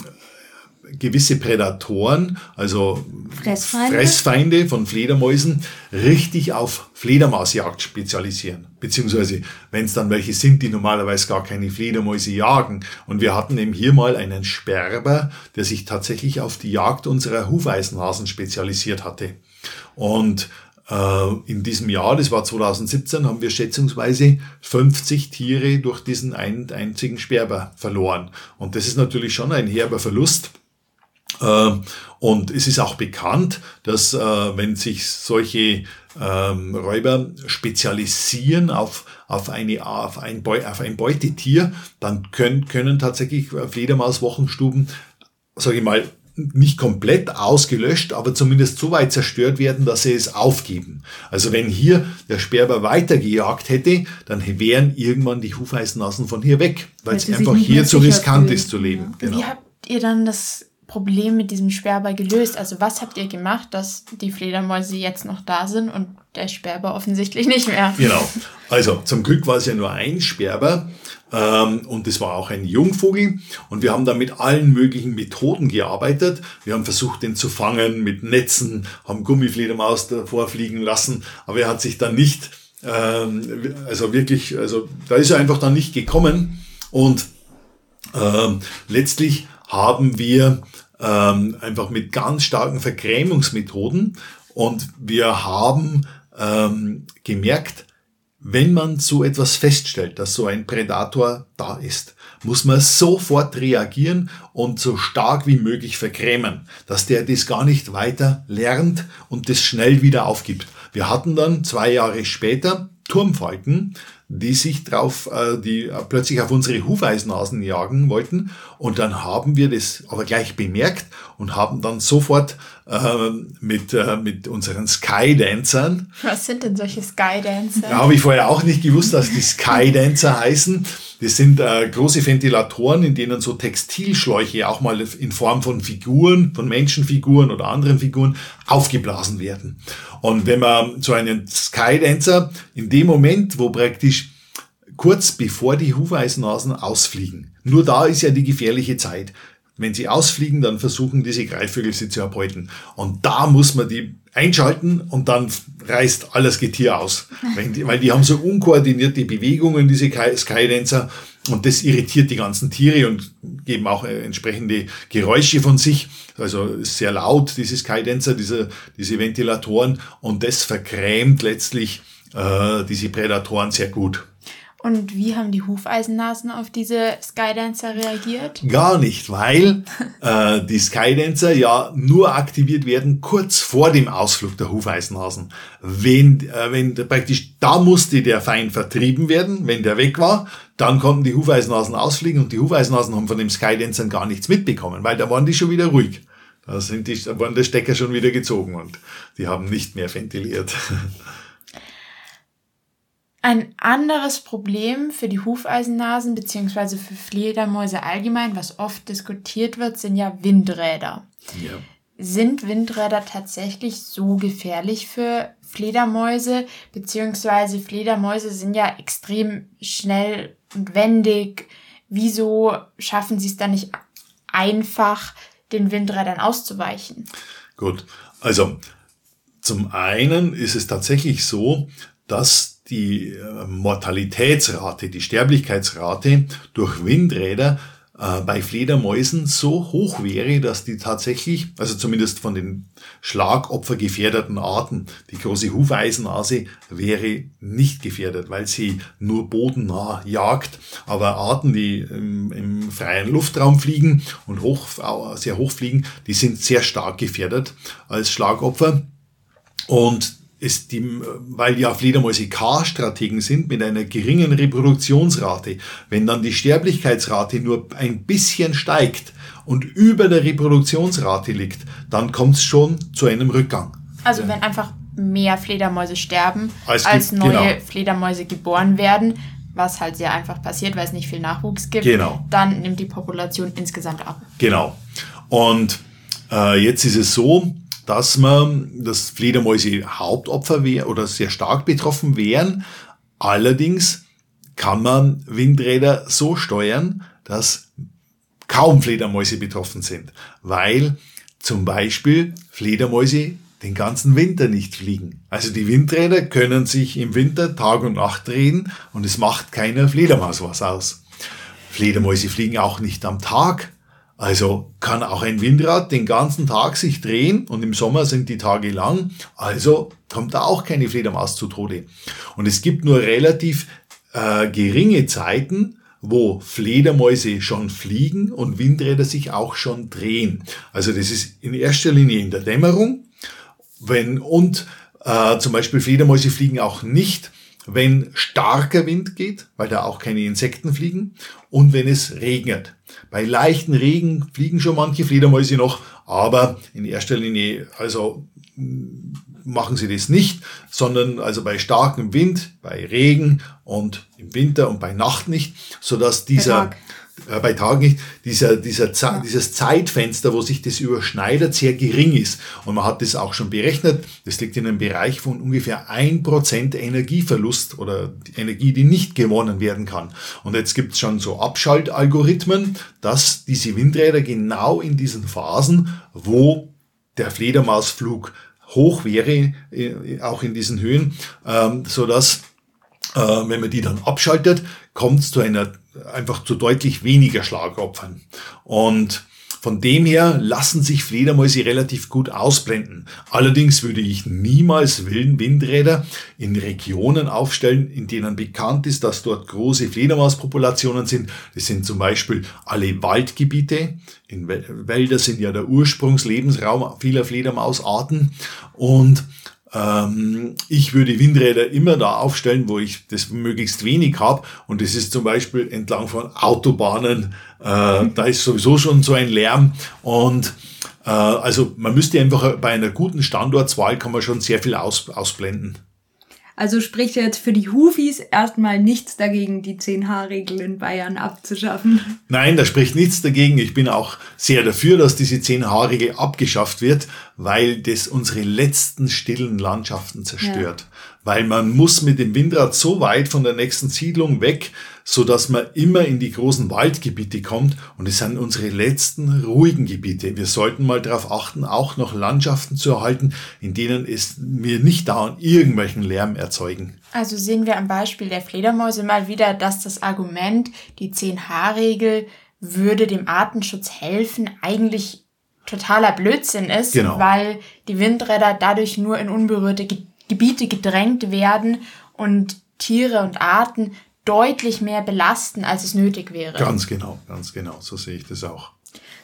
gewisse Prädatoren, also Fressfeinde. Fressfeinde von Fledermäusen, richtig auf Fledermausjagd spezialisieren. Beziehungsweise, wenn es dann welche sind, die normalerweise gar keine Fledermäuse jagen. Und wir hatten eben hier mal einen Sperber, der sich tatsächlich auf die Jagd unserer Hufeisenhasen spezialisiert hatte. Und äh, in diesem Jahr, das war 2017, haben wir schätzungsweise 50 Tiere durch diesen einen einzigen Sperber verloren. Und das ist natürlich schon ein herber Verlust. Äh, und es ist auch bekannt, dass äh, wenn sich solche ähm, Räuber spezialisieren auf, auf, eine, auf, ein, Beu auf ein Beutetier, dann können, können tatsächlich Fledermauswochenstuben, sage ich mal, nicht komplett ausgelöscht, aber zumindest so weit zerstört werden, dass sie es aufgeben. Also wenn hier der Sperber weitergejagt hätte, dann wären irgendwann die Hufeisennasen von hier weg, weil es einfach hier zu riskant fühlen. ist zu leben. Ja. Genau. Wie habt ihr dann das Problem mit diesem Sperber gelöst? Also was habt ihr gemacht, dass die Fledermäuse jetzt noch da sind und der Sperber offensichtlich nicht mehr? Genau. Also zum Glück war es ja nur ein Sperber ähm, und es war auch ein Jungvogel und wir haben da mit allen möglichen Methoden gearbeitet. Wir haben versucht, den zu fangen mit Netzen, haben Gummifledermaus davor fliegen lassen, aber er hat sich dann nicht, ähm, also wirklich, also da ist er einfach dann nicht gekommen und ähm, letztlich haben wir ähm, einfach mit ganz starken Vergrämungsmethoden und wir haben ähm, gemerkt, wenn man so etwas feststellt, dass so ein Prädator da ist, muss man sofort reagieren und so stark wie möglich vergrämen, dass der das gar nicht weiter lernt und das schnell wieder aufgibt. Wir hatten dann zwei Jahre später Turmfalken, die sich drauf, äh, die plötzlich auf unsere Hufeisennasen jagen wollten. Und dann haben wir das aber gleich bemerkt und haben dann sofort äh, mit, äh, mit unseren Skydancern. Was sind denn solche Skydancer? Da habe ich vorher auch nicht gewusst, dass die Skydancer heißen. Das sind äh, große Ventilatoren, in denen so Textilschläuche auch mal in Form von Figuren, von Menschenfiguren oder anderen Figuren aufgeblasen werden. Und wenn man so einen Skydancer in dem Moment, wo praktisch kurz bevor die Hufeisennasen ausfliegen, nur da ist ja die gefährliche Zeit. Wenn sie ausfliegen, dann versuchen diese Greifvögel sie zu erbeuten. Und da muss man die einschalten und dann reißt alles Getier aus. Die, weil die haben so unkoordinierte Bewegungen, diese Skydancer, und das irritiert die ganzen Tiere und geben auch äh, entsprechende Geräusche von sich. Also sehr laut, diese Skydancer, diese, diese Ventilatoren, und das vergrämt letztlich äh, diese Prädatoren sehr gut. Und wie haben die Hufeisennasen auf diese Skydancer reagiert? Gar nicht, weil äh, die Skydancer ja nur aktiviert werden kurz vor dem Ausflug der Hufeisennasen. Wenn, äh, wenn praktisch da musste der Feind vertrieben werden, wenn der weg war, dann konnten die Hufeisennasen ausfliegen und die Hufeisennasen haben von dem Skydancern gar nichts mitbekommen, weil da waren die schon wieder ruhig. Da sind die, da waren die Stecker schon wieder gezogen und die haben nicht mehr ventiliert. Ein anderes Problem für die Hufeisennasen bzw. für Fledermäuse allgemein, was oft diskutiert wird, sind ja Windräder. Ja. Sind Windräder tatsächlich so gefährlich für Fledermäuse? Beziehungsweise Fledermäuse sind ja extrem schnell und wendig. Wieso schaffen sie es dann nicht einfach, den Windrädern auszuweichen? Gut, also zum einen ist es tatsächlich so, dass die äh, Mortalitätsrate, die Sterblichkeitsrate durch Windräder äh, bei Fledermäusen so hoch wäre, dass die tatsächlich, also zumindest von den schlagopfergefährdeten Arten, die große Hufeisennase wäre nicht gefährdet, weil sie nur bodennah jagt. Aber Arten, die im, im freien Luftraum fliegen und hoch, sehr hoch fliegen, die sind sehr stark gefährdet als Schlagopfer. Und ist die, weil ja Fledermäuse K-Strategen sind mit einer geringen Reproduktionsrate, wenn dann die Sterblichkeitsrate nur ein bisschen steigt und über der Reproduktionsrate liegt, dann kommt es schon zu einem Rückgang. Also wenn einfach mehr Fledermäuse sterben, als, als neue genau. Fledermäuse geboren werden, was halt sehr einfach passiert, weil es nicht viel Nachwuchs gibt, genau. dann nimmt die Population insgesamt ab. Genau. Und äh, jetzt ist es so, dass man, dass Fledermäuse Hauptopfer wären oder sehr stark betroffen wären. Allerdings kann man Windräder so steuern, dass kaum Fledermäuse betroffen sind, weil zum Beispiel Fledermäuse den ganzen Winter nicht fliegen. Also die Windräder können sich im Winter Tag und Nacht drehen und es macht keiner Fledermaus was aus. Fledermäuse fliegen auch nicht am Tag. Also kann auch ein Windrad den ganzen Tag sich drehen und im Sommer sind die Tage lang. Also kommt da auch keine Fledermaus zu Tode. Und es gibt nur relativ äh, geringe Zeiten, wo Fledermäuse schon fliegen und Windräder sich auch schon drehen. Also das ist in erster Linie in der Dämmerung wenn, und äh, zum Beispiel Fledermäuse fliegen auch nicht, wenn starker Wind geht, weil da auch keine Insekten fliegen, und wenn es regnet. Bei leichten Regen fliegen schon manche Fledermäuse noch, aber in erster Linie, also mm, machen sie das nicht, sondern also bei starkem Wind, bei Regen und im Winter und bei Nacht nicht, so dass dieser äh, bei Tag nicht, dieser, dieser ja. dieses Zeitfenster, wo sich das überschneidet, sehr gering ist. Und man hat das auch schon berechnet. Das liegt in einem Bereich von ungefähr ein Prozent Energieverlust oder Energie, die nicht gewonnen werden kann. Und jetzt gibt es schon so Abschaltalgorithmen, dass diese Windräder genau in diesen Phasen, wo der Fledermausflug hoch wäre, äh, auch in diesen Höhen, ähm, so dass äh, wenn man die dann abschaltet, kommt es zu einer einfach zu deutlich weniger Schlagopfern. Und von dem her lassen sich Fledermäuse relativ gut ausblenden. Allerdings würde ich niemals wilden Windräder in Regionen aufstellen, in denen bekannt ist, dass dort große Fledermauspopulationen sind. Das sind zum Beispiel alle Waldgebiete. In Wälder sind ja der Ursprungslebensraum vieler Fledermausarten. Und ich würde Windräder immer da aufstellen, wo ich das möglichst wenig habe. Und das ist zum Beispiel entlang von Autobahnen. Äh, da ist sowieso schon so ein Lärm. Und äh, also man müsste einfach bei einer guten Standortswahl kann man schon sehr viel aus, ausblenden. Also spricht jetzt für die Hufis erstmal nichts dagegen, die 10H-Regel in Bayern abzuschaffen. Nein, da spricht nichts dagegen. Ich bin auch sehr dafür, dass diese 10H-Regel abgeschafft wird, weil das unsere letzten stillen Landschaften zerstört. Ja. Weil man muss mit dem Windrad so weit von der nächsten Siedlung weg, so dass man immer in die großen Waldgebiete kommt und es sind unsere letzten ruhigen Gebiete. Wir sollten mal darauf achten, auch noch Landschaften zu erhalten, in denen es wir nicht dauernd irgendwelchen Lärm erzeugen. Also sehen wir am Beispiel der Fledermäuse mal wieder, dass das Argument, die 10-H-Regel würde dem Artenschutz helfen, eigentlich totaler Blödsinn ist, genau. weil die Windräder dadurch nur in unberührte Ge Gebiete gedrängt werden und Tiere und Arten deutlich mehr belasten, als es nötig wäre. Ganz genau, ganz genau. So sehe ich das auch.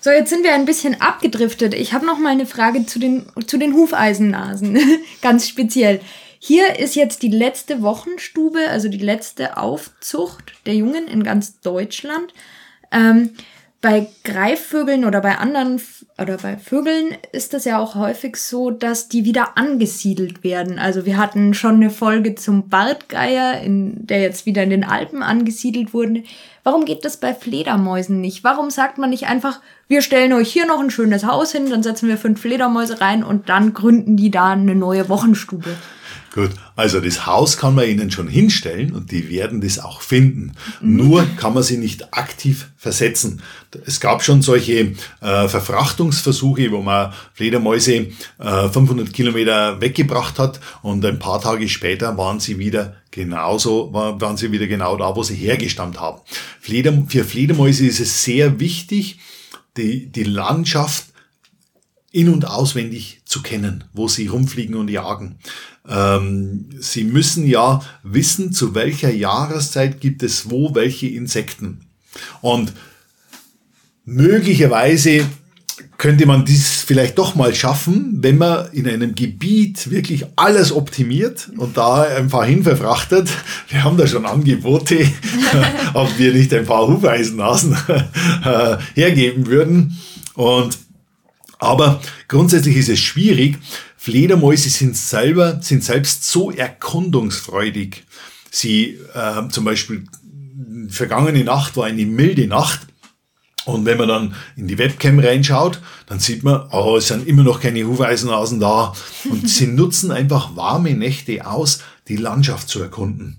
So, jetzt sind wir ein bisschen abgedriftet. Ich habe noch mal eine Frage zu den, zu den Hufeisennasen. ganz speziell. Hier ist jetzt die letzte Wochenstube, also die letzte Aufzucht der Jungen in ganz Deutschland. Ähm, bei Greifvögeln oder bei anderen oder bei Vögeln ist das ja auch häufig so, dass die wieder angesiedelt werden. Also wir hatten schon eine Folge zum Bartgeier, in der jetzt wieder in den Alpen angesiedelt wurde. Warum geht das bei Fledermäusen nicht? Warum sagt man nicht einfach, wir stellen euch hier noch ein schönes Haus hin, dann setzen wir fünf Fledermäuse rein und dann gründen die da eine neue Wochenstube? Gut, also das Haus kann man ihnen schon hinstellen und die werden das auch finden. Mhm. Nur kann man sie nicht aktiv versetzen. Es gab schon solche äh, Verfrachtungsversuche, wo man Fledermäuse äh, 500 Kilometer weggebracht hat und ein paar Tage später waren sie wieder genauso, waren sie wieder genau da, wo sie hergestammt haben. Fleder, für Fledermäuse ist es sehr wichtig, die, die Landschaft in- und auswendig zu kennen, wo sie rumfliegen und jagen. Ähm, sie müssen ja wissen, zu welcher Jahreszeit gibt es wo welche Insekten. Und möglicherweise könnte man dies vielleicht doch mal schaffen, wenn man in einem Gebiet wirklich alles optimiert und da ein paar hinverfrachtet. Wir haben da schon Angebote, ob wir nicht ein paar Hufeisennasen äh, hergeben würden. Und aber grundsätzlich ist es schwierig, Fledermäuse sind selber, sind selbst so erkundungsfreudig. Sie, äh, zum Beispiel, vergangene Nacht war eine milde Nacht Und wenn man dann in die Webcam reinschaut, dann sieht man, oh, es sind immer noch keine Hufeisennasen da. Und sie nutzen einfach warme Nächte aus, die Landschaft zu erkunden.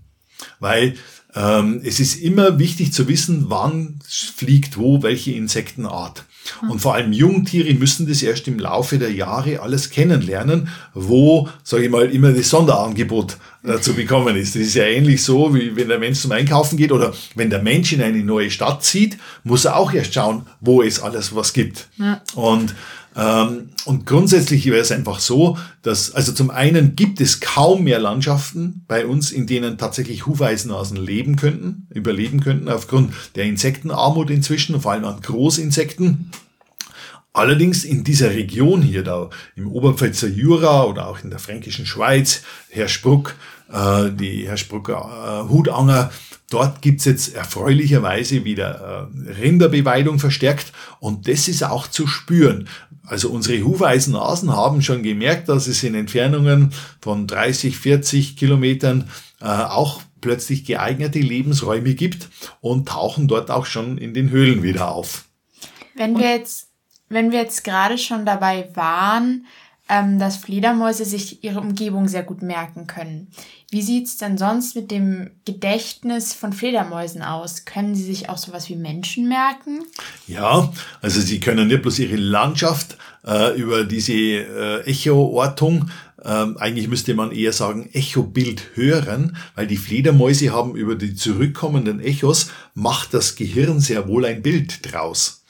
Weil ähm, es ist immer wichtig zu wissen, wann fliegt wo welche Insektenart. Und vor allem Jungtiere müssen das erst im Laufe der Jahre alles kennenlernen, wo, sage ich mal, immer das Sonderangebot äh, zu bekommen ist. Das ist ja ähnlich so, wie wenn der Mensch zum Einkaufen geht oder wenn der Mensch in eine neue Stadt zieht, muss er auch erst schauen, wo es alles was gibt. Ja. Und und grundsätzlich wäre es einfach so, dass, also zum einen gibt es kaum mehr Landschaften bei uns, in denen tatsächlich Hufeisennasen leben könnten, überleben könnten, aufgrund der Insektenarmut inzwischen, vor allem an Großinsekten. Allerdings in dieser Region hier, da im Oberpfälzer Jura oder auch in der fränkischen Schweiz, Herr Spruck, äh, die Herr Sprucker äh, Hutanger, Dort gibt's jetzt erfreulicherweise wieder äh, Rinderbeweidung verstärkt und das ist auch zu spüren. Also unsere Hufeisennasen haben schon gemerkt, dass es in Entfernungen von 30, 40 Kilometern äh, auch plötzlich geeignete Lebensräume gibt und tauchen dort auch schon in den Höhlen wieder auf. Wenn wir jetzt, wenn wir jetzt gerade schon dabei waren, ähm, dass Fledermäuse sich ihre Umgebung sehr gut merken können. Wie sieht's denn sonst mit dem Gedächtnis von Fledermäusen aus? Können sie sich auch sowas wie Menschen merken? Ja, also sie können nicht bloß ihre Landschaft äh, über diese äh, Echoortung ähm, eigentlich müsste man eher sagen Echobild hören, weil die Fledermäuse haben über die zurückkommenden Echos macht das Gehirn sehr wohl ein Bild draus.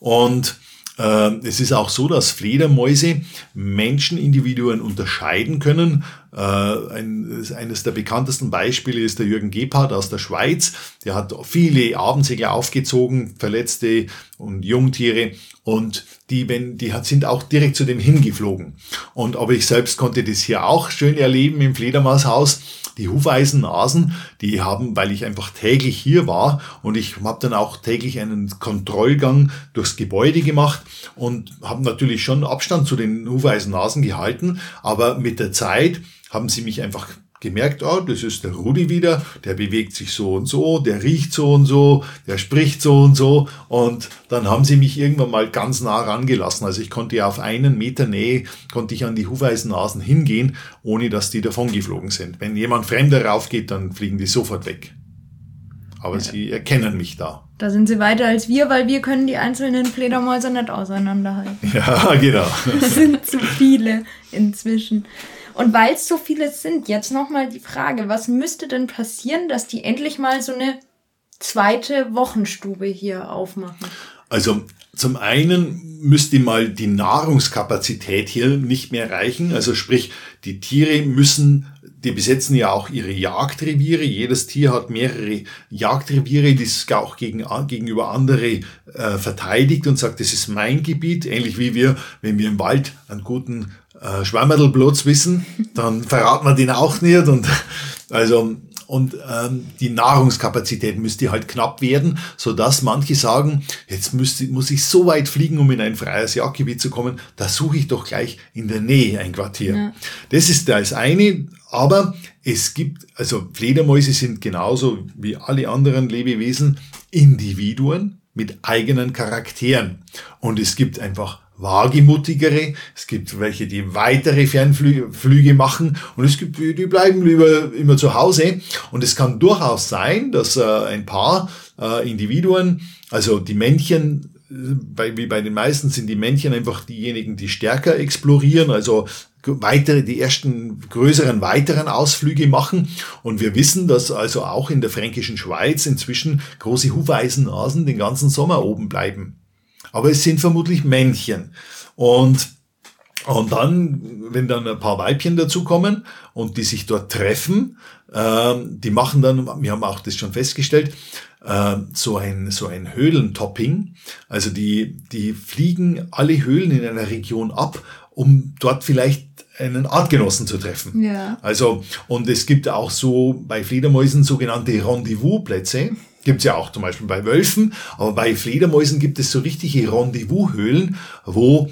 Und es ist auch so, dass Fledermäuse Menschenindividuen unterscheiden können. Äh, ein, eines der bekanntesten Beispiele ist der Jürgen Gebhardt aus der Schweiz. Der hat viele Abendsegler aufgezogen, Verletzte und Jungtiere. Und die, wenn, die sind auch direkt zu dem hingeflogen. Und aber ich selbst konnte das hier auch schön erleben im Fledermaushaus die Hufeisennasen, die haben, weil ich einfach täglich hier war und ich habe dann auch täglich einen Kontrollgang durchs Gebäude gemacht und habe natürlich schon Abstand zu den Hufeisennasen gehalten, aber mit der Zeit haben sie mich einfach gemerkt, oh, das ist der Rudi wieder, der bewegt sich so und so, der riecht so und so, der spricht so und so. Und dann haben sie mich irgendwann mal ganz nah rangelassen. Also ich konnte ja auf einen Meter Nähe, konnte ich an die Hufeisennasen hingehen, ohne dass die davon geflogen sind. Wenn jemand Fremder raufgeht, dann fliegen die sofort weg. Aber ja. sie erkennen mich da. Da sind sie weiter als wir, weil wir können die einzelnen Fledermäuse nicht auseinanderhalten. Ja, genau. Das sind zu viele inzwischen. Und weil es so viele sind, jetzt nochmal die Frage, was müsste denn passieren, dass die endlich mal so eine zweite Wochenstube hier aufmachen? Also zum einen müsste mal die Nahrungskapazität hier nicht mehr reichen. Also sprich, die Tiere müssen, die besetzen ja auch ihre Jagdreviere. Jedes Tier hat mehrere Jagdreviere, die es auch gegen, gegenüber andere äh, verteidigt und sagt, das ist mein Gebiet. Ähnlich wie wir, wenn wir im Wald einen guten äh, Schwammerlplatz wissen, dann verraten wir den auch nicht und also und ähm, die Nahrungskapazität müsste halt knapp werden, so dass manche sagen, jetzt müsste, muss ich so weit fliegen, um in ein freies Jagdgebiet zu kommen, da suche ich doch gleich in der Nähe ein Quartier. Ja. Das ist das eine, aber es gibt, also Fledermäuse sind genauso wie alle anderen Lebewesen Individuen mit eigenen Charakteren. Und es gibt einfach wagemutigere, es gibt welche, die weitere Fernflüge machen und es gibt die bleiben lieber immer zu Hause. Und es kann durchaus sein, dass äh, ein paar äh, Individuen, also die Männchen, bei, wie bei den meisten sind die Männchen einfach diejenigen, die stärker explorieren, also weitere, die ersten größeren weiteren Ausflüge machen. Und wir wissen, dass also auch in der fränkischen Schweiz inzwischen große Hufeisennasen den ganzen Sommer oben bleiben aber es sind vermutlich Männchen. Und und dann, wenn dann ein paar Weibchen dazukommen und die sich dort treffen, ähm, die machen dann, wir haben auch das schon festgestellt, äh, so ein, so ein Höhlentopping. Also die, die fliegen alle Höhlen in einer Region ab, um dort vielleicht einen Artgenossen zu treffen. Ja. Also, und es gibt auch so bei Fledermäusen sogenannte Rendezvousplätze. Gibt's ja auch zum Beispiel bei Wölfen, aber bei Fledermäusen gibt es so richtige Rendezvoushöhlen, wo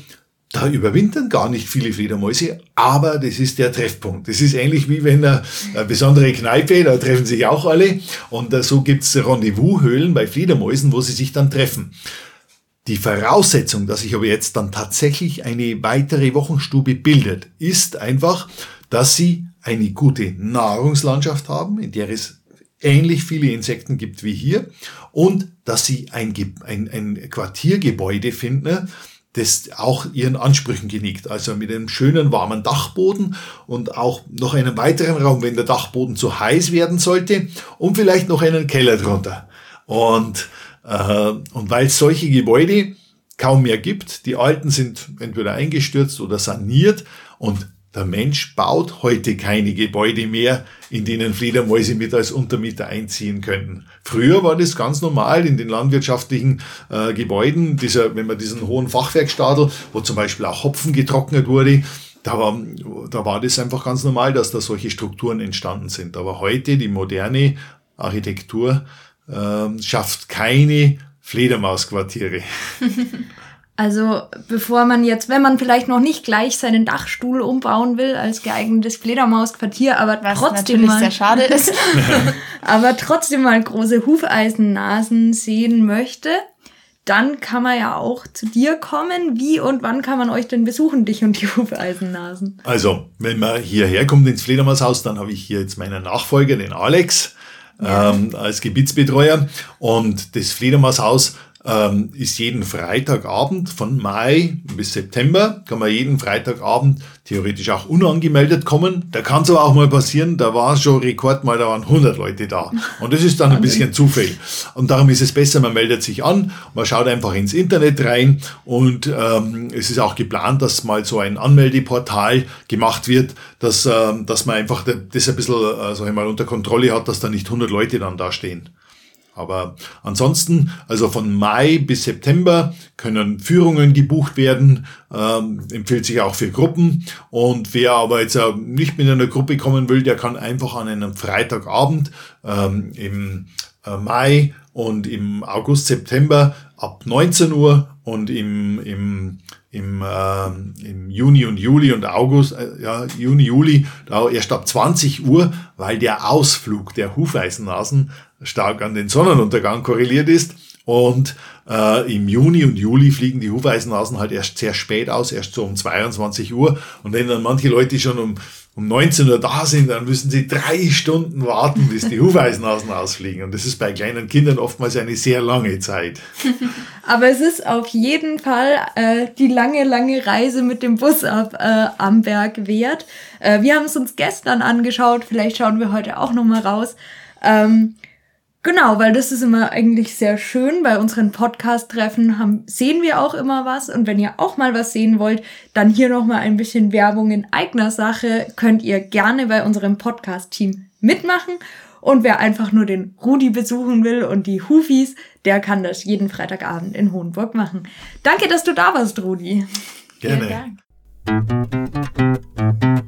da überwintern gar nicht viele Fledermäuse, aber das ist der Treffpunkt. Das ist ähnlich wie wenn eine, besondere Kneipe, da treffen sich auch alle und so gibt's Rendezvoushöhlen bei Fledermäusen, wo sie sich dann treffen. Die Voraussetzung, dass sich aber jetzt dann tatsächlich eine weitere Wochenstube bildet, ist einfach, dass sie eine gute Nahrungslandschaft haben, in der es ähnlich viele Insekten gibt wie hier und dass sie ein, ein, ein Quartiergebäude finden, das auch ihren Ansprüchen genickt. Also mit einem schönen warmen Dachboden und auch noch einen weiteren Raum, wenn der Dachboden zu heiß werden sollte und vielleicht noch einen Keller drunter. Und, äh, und weil es solche Gebäude kaum mehr gibt, die alten sind entweder eingestürzt oder saniert und der Mensch baut heute keine Gebäude mehr, in denen Fledermäuse mit als Untermieter einziehen könnten. Früher war das ganz normal in den landwirtschaftlichen äh, Gebäuden, dieser, wenn man diesen hohen Fachwerkstadel, wo zum Beispiel auch Hopfen getrocknet wurde, da war, da war das einfach ganz normal, dass da solche Strukturen entstanden sind. Aber heute die moderne Architektur äh, schafft keine Fledermausquartiere. Also bevor man jetzt, wenn man vielleicht noch nicht gleich seinen Dachstuhl umbauen will als geeignetes Fledermausquartier, aber Was trotzdem natürlich mal, sehr schade ist. aber trotzdem mal große Hufeisennasen sehen möchte, dann kann man ja auch zu dir kommen. Wie und wann kann man euch denn besuchen, dich und die Hufeisennasen? Also, wenn man hierher kommt ins Fledermaushaus, dann habe ich hier jetzt meinen Nachfolger, den Alex, ähm, als Gebietsbetreuer. Und das Fledermaushaus ähm, ist jeden Freitagabend von Mai bis September, kann man jeden Freitagabend theoretisch auch unangemeldet kommen. Da kann es aber auch mal passieren, da war schon Rekord mal, da waren 100 Leute da. Und das ist dann ein bisschen Zufall. Und darum ist es besser, man meldet sich an, man schaut einfach ins Internet rein und ähm, es ist auch geplant, dass mal so ein Anmeldeportal gemacht wird, dass, ähm, dass man einfach das ein bisschen, äh, sag ich mal, unter Kontrolle hat, dass da nicht 100 Leute dann da stehen. Aber ansonsten, also von Mai bis September können Führungen gebucht werden, ähm, empfiehlt sich auch für Gruppen. Und wer aber jetzt äh, nicht mit einer Gruppe kommen will, der kann einfach an einem Freitagabend ähm, im äh, Mai und im August, September ab 19 Uhr und im, im, im, äh, im Juni und Juli und August, äh, ja, Juni, Juli, da erst ab 20 Uhr, weil der Ausflug der Hufeisennasen stark an den Sonnenuntergang korreliert ist. Und äh, im Juni und Juli fliegen die Hufeisennasen halt erst sehr spät aus, erst so um 22 Uhr. Und wenn dann manche Leute schon um, um 19 Uhr da sind, dann müssen sie drei Stunden warten, bis die Hufeisennasen ausfliegen. Und das ist bei kleinen Kindern oftmals eine sehr lange Zeit. Aber es ist auf jeden Fall äh, die lange, lange Reise mit dem Bus ab äh, am Berg wert. Äh, wir haben es uns gestern angeschaut, vielleicht schauen wir heute auch nochmal raus. Ähm, Genau, weil das ist immer eigentlich sehr schön. Bei unseren Podcast-Treffen haben, sehen wir auch immer was. Und wenn ihr auch mal was sehen wollt, dann hier nochmal ein bisschen Werbung in eigener Sache. Könnt ihr gerne bei unserem Podcast-Team mitmachen. Und wer einfach nur den Rudi besuchen will und die Hufis, der kann das jeden Freitagabend in Hohenburg machen. Danke, dass du da warst, Rudi. Gerne. Vielen Dank.